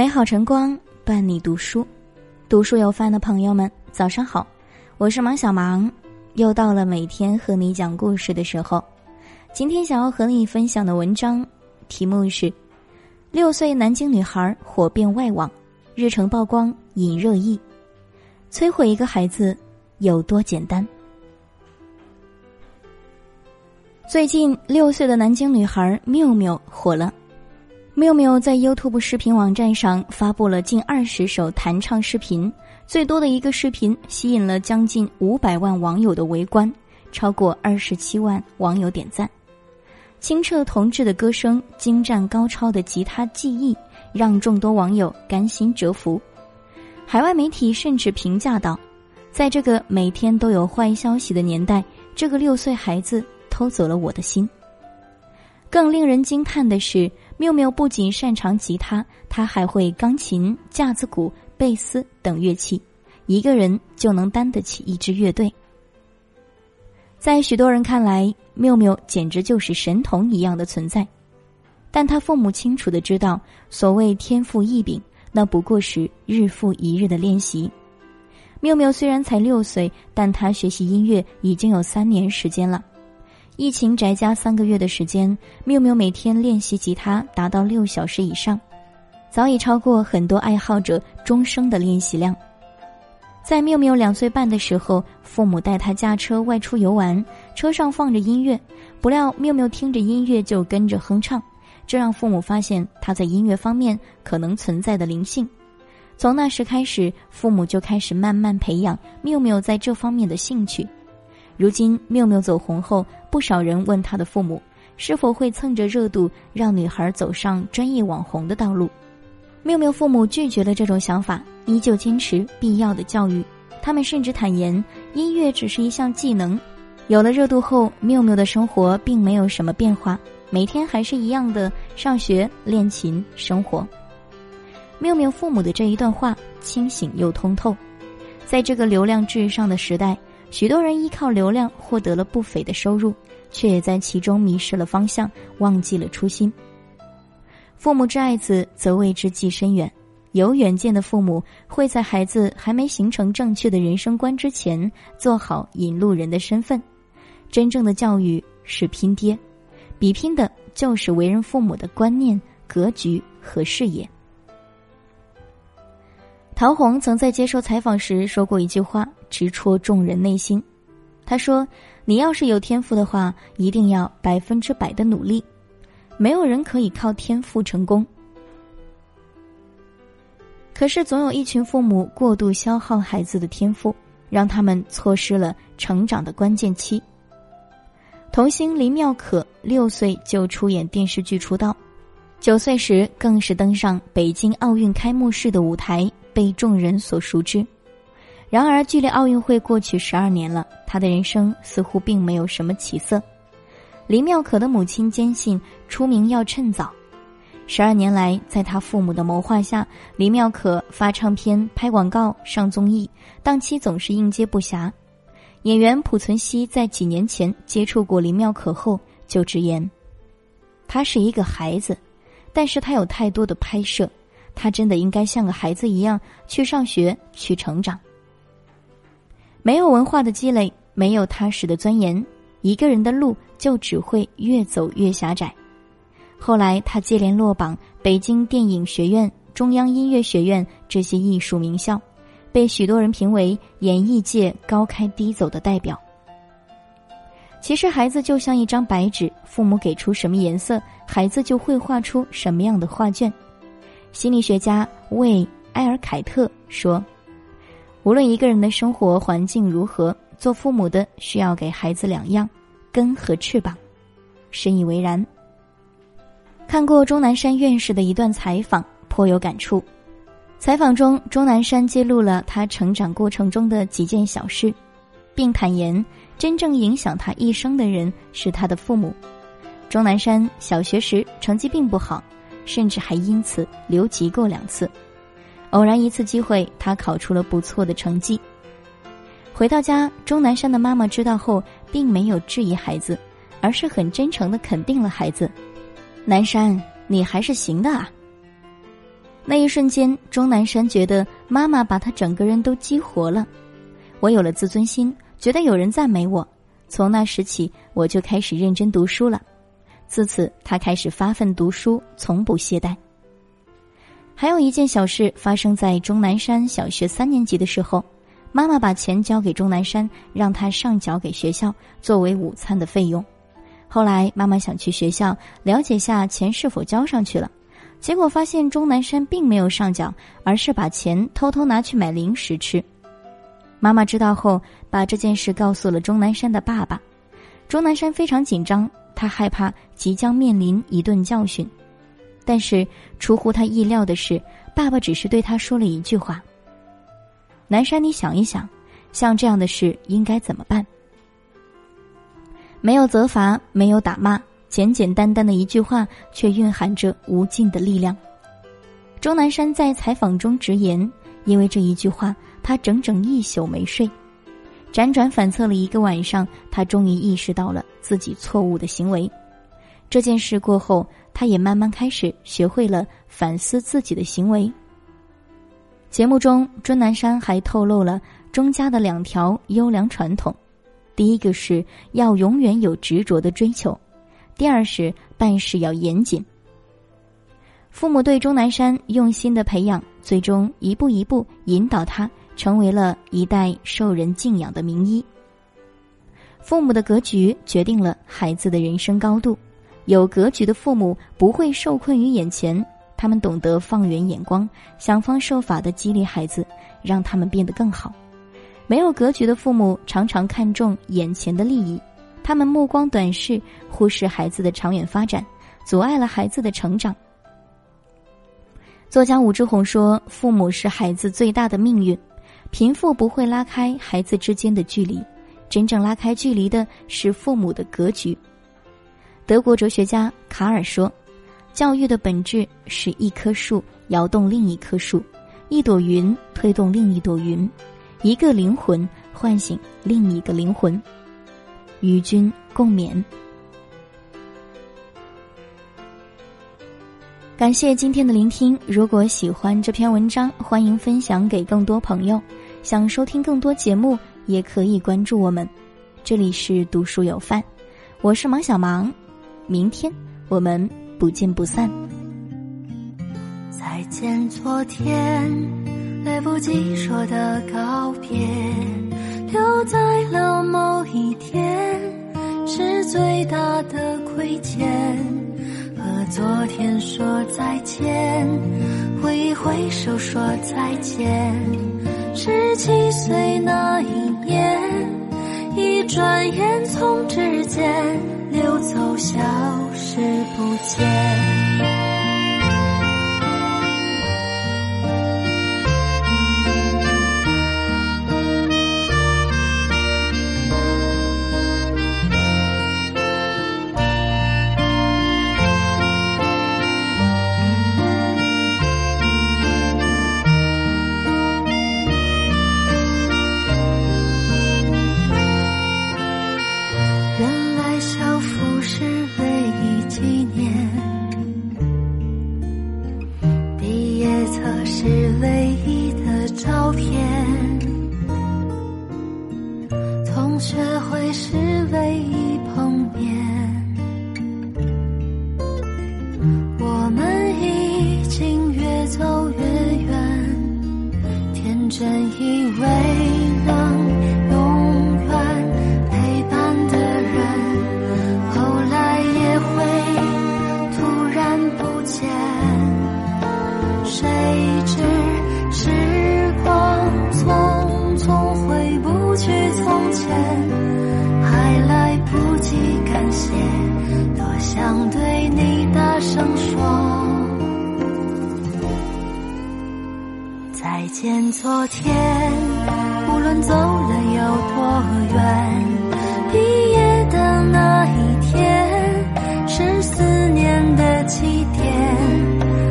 美好晨光伴你读书，读书有饭的朋友们，早上好，我是芒小芒，又到了每天和你讲故事的时候。今天想要和你分享的文章题目是：六岁南京女孩火遍外网，日程曝光引热议，摧毁一个孩子有多简单？最近，六岁的南京女孩缪缪火了。缪缪在 YouTube 视频网站上发布了近二十首弹唱视频，最多的一个视频吸引了将近五百万网友的围观，超过二十七万网友点赞。清澈童稚的歌声，精湛高超的吉他技艺，让众多网友甘心折服。海外媒体甚至评价道：“在这个每天都有坏消息的年代，这个六岁孩子偷走了我的心。”更令人惊叹的是。缪缪不仅擅长吉他，他还会钢琴、架子鼓、贝斯等乐器，一个人就能担得起一支乐队。在许多人看来，缪缪简直就是神童一样的存在，但他父母清楚的知道，所谓天赋异禀，那不过是日复一日的练习。缪缪虽然才六岁，但他学习音乐已经有三年时间了。疫情宅家三个月的时间，缪缪每天练习吉他达到六小时以上，早已超过很多爱好者终生的练习量。在缪缪两岁半的时候，父母带他驾车外出游玩，车上放着音乐，不料缪缪听着音乐就跟着哼唱，这让父母发现他在音乐方面可能存在的灵性。从那时开始，父母就开始慢慢培养缪缪在这方面的兴趣。如今，缪缪走红后，不少人问她的父母，是否会蹭着热度让女孩走上专业网红的道路。缪缪父母拒绝了这种想法，依旧坚持必要的教育。他们甚至坦言，音乐只是一项技能。有了热度后，缪缪的生活并没有什么变化，每天还是一样的上学、练琴、生活。缪缪父母的这一段话清醒又通透，在这个流量至上的时代。许多人依靠流量获得了不菲的收入，却也在其中迷失了方向，忘记了初心。父母之爱子，则为之计深远。有远见的父母会在孩子还没形成正确的人生观之前，做好引路人的身份。真正的教育是拼爹，比拼的就是为人父母的观念、格局和视野。陶虹曾在接受采访时说过一句话，直戳众人内心。他说：“你要是有天赋的话，一定要百分之百的努力。没有人可以靠天赋成功。可是，总有一群父母过度消耗孩子的天赋，让他们错失了成长的关键期。”童星林妙可六岁就出演电视剧出道，九岁时更是登上北京奥运开幕式的舞台。被众人所熟知，然而距离奥运会过去十二年了，他的人生似乎并没有什么起色。林妙可的母亲坚信出名要趁早，十二年来，在他父母的谋划下，林妙可发唱片、拍广告、上综艺，档期总是应接不暇。演员濮存昕在几年前接触过林妙可后，就直言：“他是一个孩子，但是他有太多的拍摄。”他真的应该像个孩子一样去上学、去成长。没有文化的积累，没有踏实的钻研，一个人的路就只会越走越狭窄。后来，他接连落榜北京电影学院、中央音乐学院这些艺术名校，被许多人评为演艺界高开低走的代表。其实，孩子就像一张白纸，父母给出什么颜色，孩子就会画出什么样的画卷。心理学家魏埃尔凯特说：“无论一个人的生活环境如何，做父母的需要给孩子两样，根和翅膀。”深以为然。看过钟南山院士的一段采访，颇有感触。采访中，钟南山揭露了他成长过程中的几件小事，并坦言，真正影响他一生的人是他的父母。钟南山小学时成绩并不好。甚至还因此留级过两次。偶然一次机会，他考出了不错的成绩。回到家，钟南山的妈妈知道后，并没有质疑孩子，而是很真诚的肯定了孩子：“南山，你还是行的啊。”那一瞬间，钟南山觉得妈妈把他整个人都激活了。我有了自尊心，觉得有人赞美我。从那时起，我就开始认真读书了。自此，他开始发奋读书，从不懈怠。还有一件小事发生在钟南山小学三年级的时候，妈妈把钱交给钟南山，让他上缴给学校作为午餐的费用。后来，妈妈想去学校了解下钱是否交上去了。结果发现钟南山并没有上缴，而是把钱偷偷拿去买零食吃。妈妈知道后，把这件事告诉了钟南山的爸爸。钟南山非常紧张，他害怕即将面临一顿教训。但是出乎他意料的是，爸爸只是对他说了一句话：“南山，你想一想，像这样的事应该怎么办？”没有责罚，没有打骂。简简单单的一句话，却蕴含着无尽的力量。钟南山在采访中直言：“因为这一句话，他整整一宿没睡，辗转反侧了一个晚上，他终于意识到了自己错误的行为。这件事过后，他也慢慢开始学会了反思自己的行为。”节目中，钟南山还透露了钟家的两条优良传统：第一个是要永远有执着的追求。第二是办事要严谨。父母对钟南山用心的培养，最终一步一步引导他成为了一代受人敬仰的名医。父母的格局决定了孩子的人生高度。有格局的父母不会受困于眼前，他们懂得放远眼光，想方设法的激励孩子，让他们变得更好。没有格局的父母常常看重眼前的利益。他们目光短视，忽视孩子的长远发展，阻碍了孩子的成长。作家武志红说：“父母是孩子最大的命运，贫富不会拉开孩子之间的距离，真正拉开距离的是父母的格局。”德国哲学家卡尔说：“教育的本质是一棵树摇动另一棵树，一朵云推动另一朵云，一个灵魂唤醒另一个灵魂。”与君共勉。感谢今天的聆听。如果喜欢这篇文章，欢迎分享给更多朋友。想收听更多节目，也可以关注我们。这里是读书有范，我是芒小芒。明天我们不见不散。再见，昨天来不及说的告别，留在了某一天。是最大的亏欠，和昨天说再见，挥一挥手说再见。十七岁那一年，一转眼从指尖溜走，消失不见。片。对你大声说再见昨天无论走了有多远毕业的那一天是思念的起点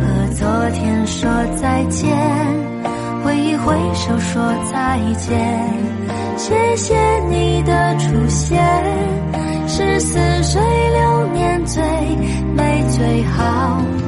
和昨天说再见挥一挥手说再见谢谢你的出现是似水流年最好。